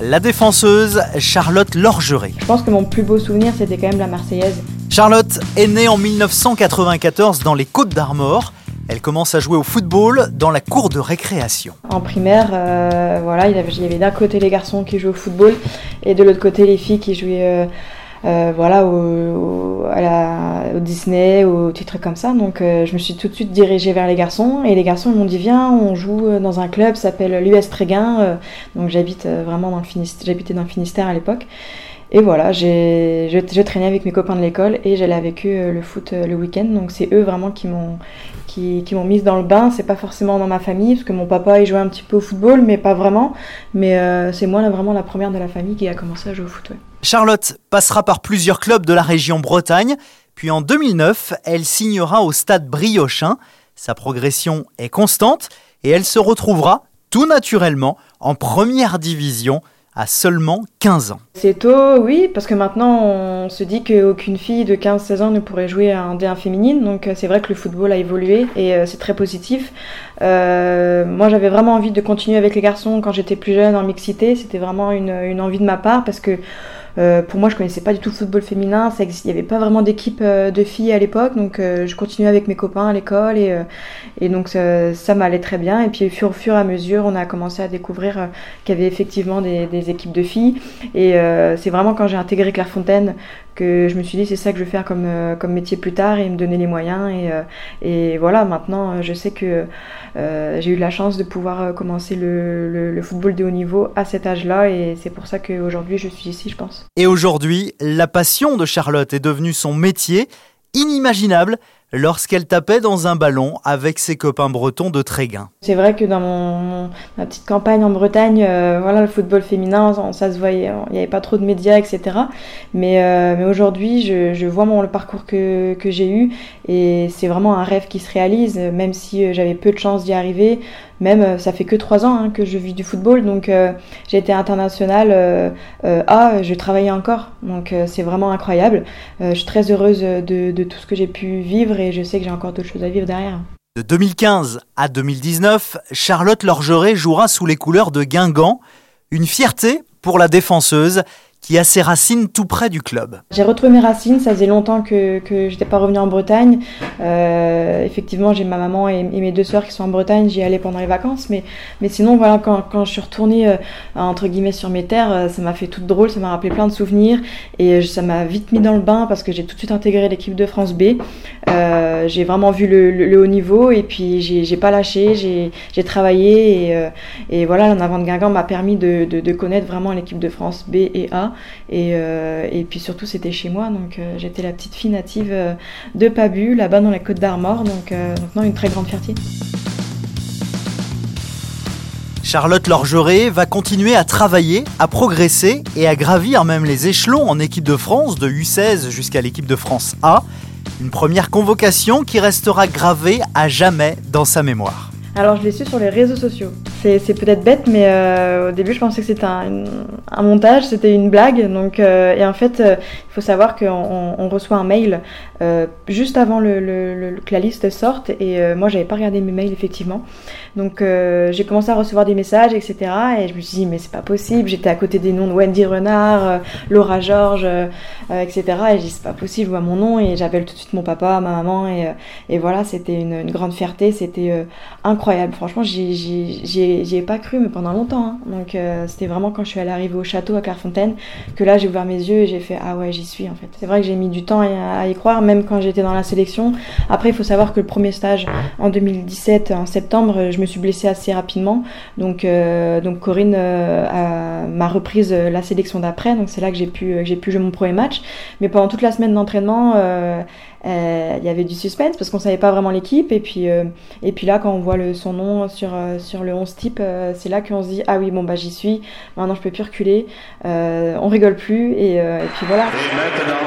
la défenseuse Charlotte Lorgeret. Je pense que mon plus beau souvenir, c'était quand même la Marseillaise. Charlotte est née en 1994 dans les Côtes d'Armor. Elle commence à jouer au football dans la cour de récréation. En primaire, euh, voilà, il y avait, d'un côté les garçons qui jouaient au football et de l'autre côté les filles qui jouaient euh, euh, voilà, au, à la, au Disney, au titre comme ça. Donc je me suis tout de suite dirigée vers les garçons et les garçons m'ont dit viens, on joue dans un club, s'appelle l'US Tréguin. donc j'habite vraiment dans le Finistère, j'habitais dans le Finistère à l'époque. Et voilà, j'ai, je, traînais avec mes copains de l'école et j'allais avec eux le foot le week-end. Donc c'est eux vraiment qui m'ont qui, m'ont mise dans le bain. C'est pas forcément dans ma famille, parce que mon papa il jouait un petit peu au football, mais pas vraiment. Mais euh, c'est moi là, vraiment la première de la famille qui a commencé à jouer au foot. Charlotte passera par plusieurs clubs de la région Bretagne, puis en 2009, elle signera au stade Briochin. Sa progression est constante et elle se retrouvera tout naturellement en première division à seulement 15 ans. C'est tôt, oui, parce que maintenant on se dit qu'aucune fille de 15-16 ans ne pourrait jouer à un D1 féminine, donc euh, c'est vrai que le football a évolué et euh, c'est très positif. Euh, moi j'avais vraiment envie de continuer avec les garçons quand j'étais plus jeune en mixité, c'était vraiment une, une envie de ma part parce que euh, pour moi, je connaissais pas du tout le football féminin. Il n'y avait pas vraiment d'équipe euh, de filles à l'époque, donc euh, je continuais avec mes copains à l'école et, donc ça, m'allait très bien. Et puis au fur, fur et à mesure, on a commencé à découvrir qu'il y avait effectivement des, des, équipes de filles. Et c'est vraiment quand j'ai intégré Clairefontaine que je me suis dit c'est ça que je veux faire comme, comme métier plus tard et me donner les moyens. Et, et voilà, maintenant je sais que j'ai eu la chance de pouvoir commencer le, le, le football de haut niveau à cet âge-là et c'est pour ça qu'aujourd'hui je suis ici, je pense. Et aujourd'hui, la passion de Charlotte est devenue son métier, inimaginable lorsqu'elle tapait dans un ballon avec ses copains bretons de Tréguin. C'est vrai que dans ma petite campagne en Bretagne, euh, voilà, le football féminin, ça, se voyait, il n'y avait pas trop de médias, etc. Mais, euh, mais aujourd'hui, je, vois le parcours que, j'ai eu et c'est vraiment un rêve qui se réalise, même si euh, j'avais peu de chance d'y arriver. Même, ça fait que trois ans hein, que je vis du football, donc j'ai été internationale A, je travaillais encore, donc c'est vraiment incroyable. je suis très heureuse de, de tout ce que j'ai pu vivre et je sais que j'ai encore d'autres choses à vivre derrière. De 2015 à 2019, Charlotte Lorgeret jouera sous les couleurs de Guingamp, une fierté pour la défenseuse qui a ses racines tout près du club. J'ai retrouvé mes racines, ça faisait longtemps que, que j'étais pas revenue en Bretagne. Euh, effectivement, j'ai ma maman et, mes deux sœurs qui sont en Bretagne, j'y allais pendant les vacances, mais, mais sinon, voilà, quand, quand je suis retournée euh, entre guillemets sur mes terres, euh, ça m'a fait tout drôle, ça m'a rappelé plein de souvenirs et ça m'a vite mis dans le bain parce que j'ai tout de suite intégré l'équipe de France B. j'ai vraiment vu le, le, haut niveau et puis j'ai pas lâché, j'ai travaillé et, et voilà, l'en avant de Guingamp m'a permis de, de, de connaître vraiment l'équipe de France B et A. Et, euh, et puis surtout, c'était chez moi. Donc euh, j'étais la petite fille native euh, de Pabu, là-bas dans la côte d'Armor. Donc, maintenant, une très grande fierté. Charlotte Lorgeret va continuer à travailler, à progresser et à gravir même les échelons en équipe de France, de U16 jusqu'à l'équipe de France A. Une première convocation qui restera gravée à jamais dans sa mémoire. Alors je l'ai su sur les réseaux sociaux. C'est peut-être bête, mais euh, au début je pensais que c'était un, montage, c'était une blague. Donc, euh, et en fait, euh, il faut savoir qu'on on reçoit un mail juste avant que la liste sorte. Et moi, j'avais pas regardé mes mails effectivement. Donc j'ai commencé à recevoir des messages, etc. Et je me suis dit mais c'est pas possible. J'étais à côté des noms de Wendy Renard, Laura Georges, etc. Et j'ai dit c'est pas possible, je vois mon nom et j'appelle tout de suite mon papa, ma maman et, voilà, c'était une, grande fierté, c'était incroyable. Franchement, j'y ai pas cru, mais pendant longtemps. Hein. Donc c'était vraiment quand je suis allée arriver au château à Clairefontaine que là j'ai ouvert mes yeux et j'ai fait ah ouais j'y suis en fait. C'est vrai que j'ai mis du temps à y croire même quand j'étais dans la sélection. Après il faut savoir que le premier stage en 2017 en septembre je me suis blessée assez rapidement donc euh, donc Corinne euh, m'a reprise la sélection d'après donc c'est là que j'ai pu pu jouer mon premier match mais pendant toute la semaine d'entraînement euh, il y avait du suspense parce qu'on savait pas vraiment l'équipe et puis et puis là quand on voit le, son nom sur sur le 11 type c'est là qu'on se dit ah oui bon bah j'y suis maintenant je peux plus reculer on rigole plus et, et puis voilà et maintenant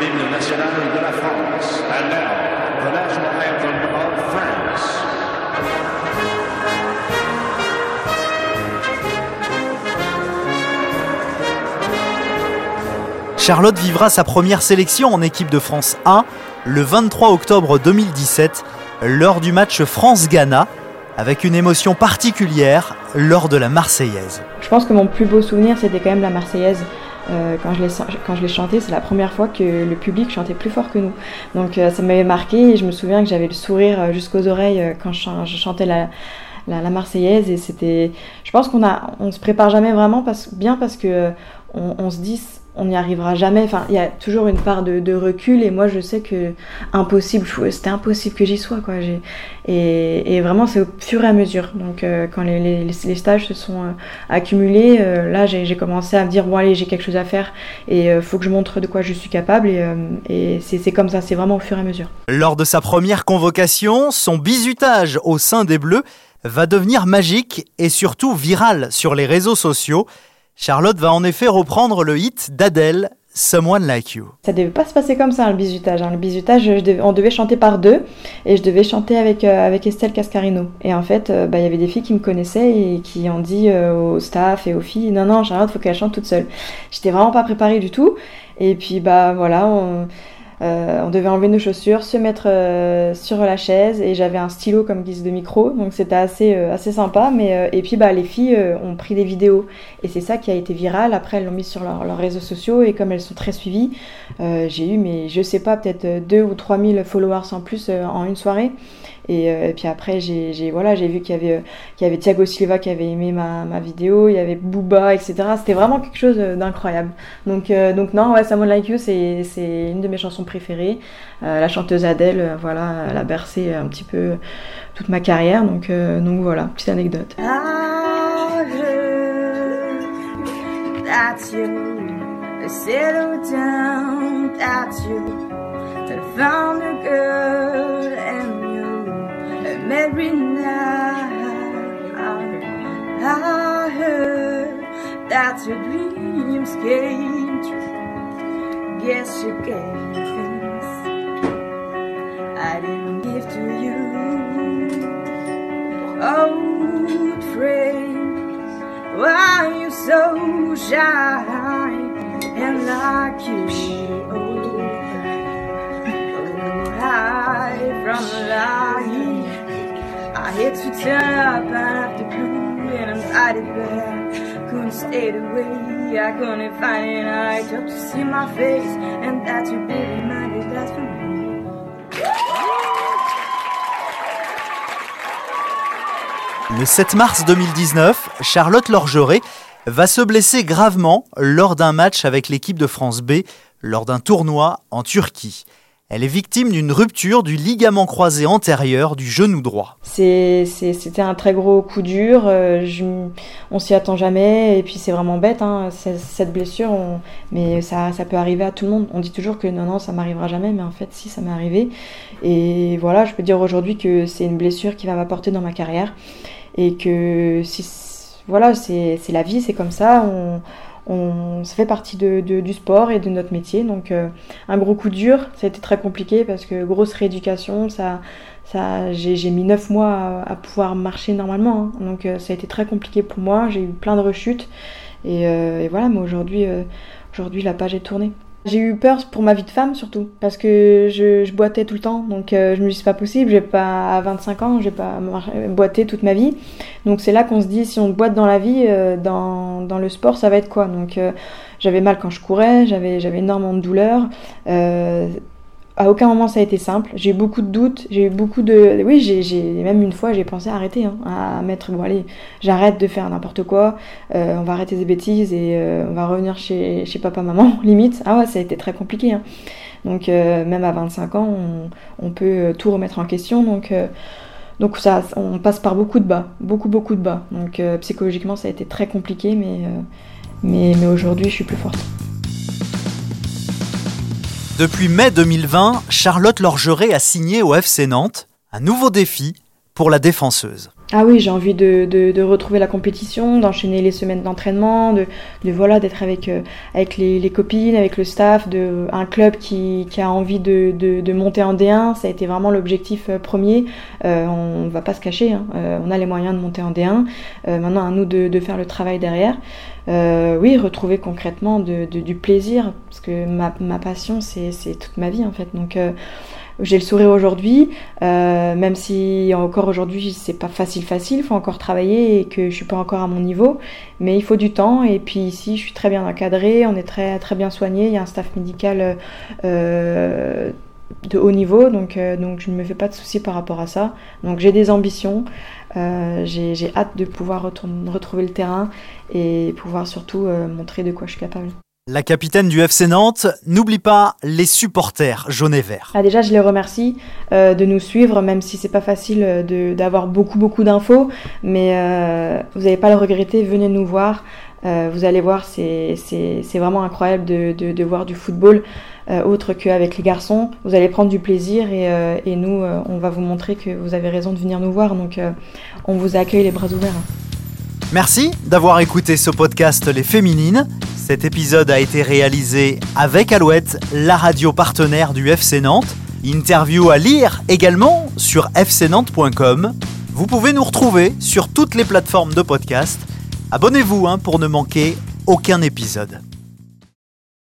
l'hymne national de la France. And now, the national anthem of France. Charlotte vivra sa première sélection en équipe de France 1 le 23 octobre 2017 lors du match France-Ghana avec une émotion particulière lors de la Marseillaise. Je pense que mon plus beau souvenir, c'était quand même la Marseillaise. Euh, quand je l'ai chantée, c'est la première fois que le public chantait plus fort que nous. Donc euh, ça m'avait marqué et je me souviens que j'avais le sourire euh, jusqu'aux oreilles quand je, chantais la, la, la, Marseillaise et c'était. Je pense qu'on se prépare jamais vraiment parce, bien parce que on, on se dit on n'y arrivera jamais. Enfin, il y a toujours une part de, recul et moi je sais que impossible, c'était impossible que j'y sois quoi. Et, vraiment c'est au fur et à mesure. Donc euh, quand les, stages se sont euh, accumulés, euh, là j'ai commencé à me dire bon allez j'ai quelque chose à faire et euh, faut que je montre de quoi je suis capable et, et c'est comme ça, c'est vraiment au fur et à mesure. Lors de sa première convocation, son bizutage au sein des Bleus va devenir magique et surtout viral sur les réseaux sociaux. Charlotte va en effet reprendre le hit d'Adèle, Someone Like You. Ça devait pas se passer comme ça le bizutage. Hein. Le bizutage, on devait chanter par deux et je devais chanter avec, euh, avec Estelle Cascarino. Et en fait, il euh, bah, y avait des filles qui me connaissaient et qui ont dit euh, au staff et aux filles Non, non, Charlotte, faut qu'elle chante toute seule. J'étais vraiment pas préparée du tout. Et puis, bah voilà, on, euh, on devait enlever nos chaussures, se mettre euh, sur la chaise et j'avais un stylo comme guise de micro, donc c'était assez euh, assez sympa. Mais et puis bah les filles ont pris des vidéos et c'est ça qui a été viral. Après elles l'ont mis sur leur, leurs réseaux sociaux et comme elles sont très suivies, j'ai eu mais je sais pas peut-être 2 ou 3000 followers en plus en une soirée. Et, puis après, j'ai voilà, vu qu'il y avait y avait Thiago Silva qui avait aimé ma, ma vidéo, il y avait Booba, etc. C'était vraiment quelque chose d'incroyable. Donc donc non, ouais, Someone Like You, c'est une de mes chansons préférées. Euh, la chanteuse Adele, voilà, elle a bercé un petit peu toute ma carrière. Donc donc voilà, petite anecdote. Guess you gave things I didn't give to you. Old friends, why are you so shy and like you? Oh, oh, hide from the light. I hit to turn up after blue and I'm tired back. Le 7 mars 2019, Charlotte Lorgeret va se blesser gravement lors d'un match avec l'équipe de France B lors d'un tournoi en Turquie. Elle est victime d'une rupture du ligament croisé antérieur du genou droit. C'était un très gros coup dur, euh, je, on s'y attend jamais, et puis c'est vraiment bête, hein, cette blessure, mais ça, ça peut arriver à tout le monde. On dit toujours que non, non, ça m'arrivera jamais, mais en fait, si, ça m'est arrivé. Et voilà, je peux dire aujourd'hui que c'est une blessure qui va m'apporter dans ma carrière, et que si, voilà, c'est la vie, c'est comme ça, on, ça fait partie de, du sport et de notre métier. Donc euh, un gros coup dur, ça a été très compliqué parce que grosse rééducation, ça, j'ai mis 9 mois à, pouvoir marcher normalement. Hein. Donc euh, ça a été très compliqué pour moi, j'ai eu plein de rechutes. Et, euh, et voilà, mais aujourd'hui, aujourd'hui la page est tournée. J'ai eu peur pour ma vie de femme surtout, parce que je, boitais tout le temps, donc euh, je me dis c'est pas possible, j'ai pas à 25 ans, j'ai pas boité toute ma vie. Donc c'est là qu'on se dit si on boite dans la vie, euh, dans, dans le sport, ça va être quoi? Donc euh, j'avais mal quand je courais, j'avais énormément de douleurs. À aucun moment ça a été simple. J'ai eu beaucoup de doutes, j'ai eu beaucoup de. Oui, j'ai même une fois j'ai pensé à arrêter, hein, à mettre bon allez, j'arrête de faire n'importe quoi, euh, on va arrêter des bêtises et euh, on va revenir chez, papa maman limite. Ah ouais, ça a été très compliqué. Hein. Donc euh, même à 25 ans, on, peut tout remettre en question. Donc ça, on passe par beaucoup de bas, beaucoup beaucoup de bas. Donc psychologiquement ça a été très compliqué, mais mais, mais aujourd'hui je suis plus forte. Depuis mai 2020, Charlotte Lorgeret a signé au FC Nantes un nouveau défi pour la défenseuse. Ah oui, j'ai envie de, retrouver la compétition, d'enchaîner les semaines d'entraînement, de, voilà, d'être avec, euh, les, copines, avec le staff, de un club qui, a envie de, monter en D1. Ça a été vraiment l'objectif euh, premier. Euh, on va pas se cacher, hein. On a les moyens de monter en D1. Euh, maintenant, à nous de, faire le travail derrière. Oui, retrouver concrètement du plaisir, parce que ma, passion, c'est toute ma vie en fait. Donc j'ai le sourire aujourd'hui, euh, même si encore aujourd'hui c'est pas facile facile, il faut encore travailler et que je suis pas encore à mon niveau, mais il faut du temps et puis ici je suis très bien encadrée, on est très très bien soigné, il y a un staff médical euh, de haut niveau, donc euh, donc je ne me fais pas de soucis par rapport à ça. Donc j'ai des ambitions, euh, j'ai hâte de pouvoir retourner- retrouver le terrain et pouvoir surtout euh, montrer de quoi je suis capable. La capitaine du FC Nantes n'oublie pas les supporters jaunes et verts. Ah, déjà, je les remercie euh, de nous suivre, même si c'est pas facile euh, d'avoir beaucoup beaucoup d'infos, mais euh, vous n'allez pas le regretter. Venez nous voir. Euh, vous allez voir, c'est c'est- c'est vraiment incroyable de, de, de voir du football autre qu'avec les garçons. Vous allez prendre du plaisir et, et nous, on va vous montrer que vous avez raison de venir nous voir. Donc, on vous accueille les bras ouverts. Merci d'avoir écouté ce podcast Les Féminines. Cet épisode a été réalisé avec Alouette, la radio partenaire du FC Nantes. Interview à lire également sur fcnantes.com. Vous pouvez nous retrouver sur toutes les plateformes de podcast. Abonnez-vous hein, pour ne manquer aucun épisode.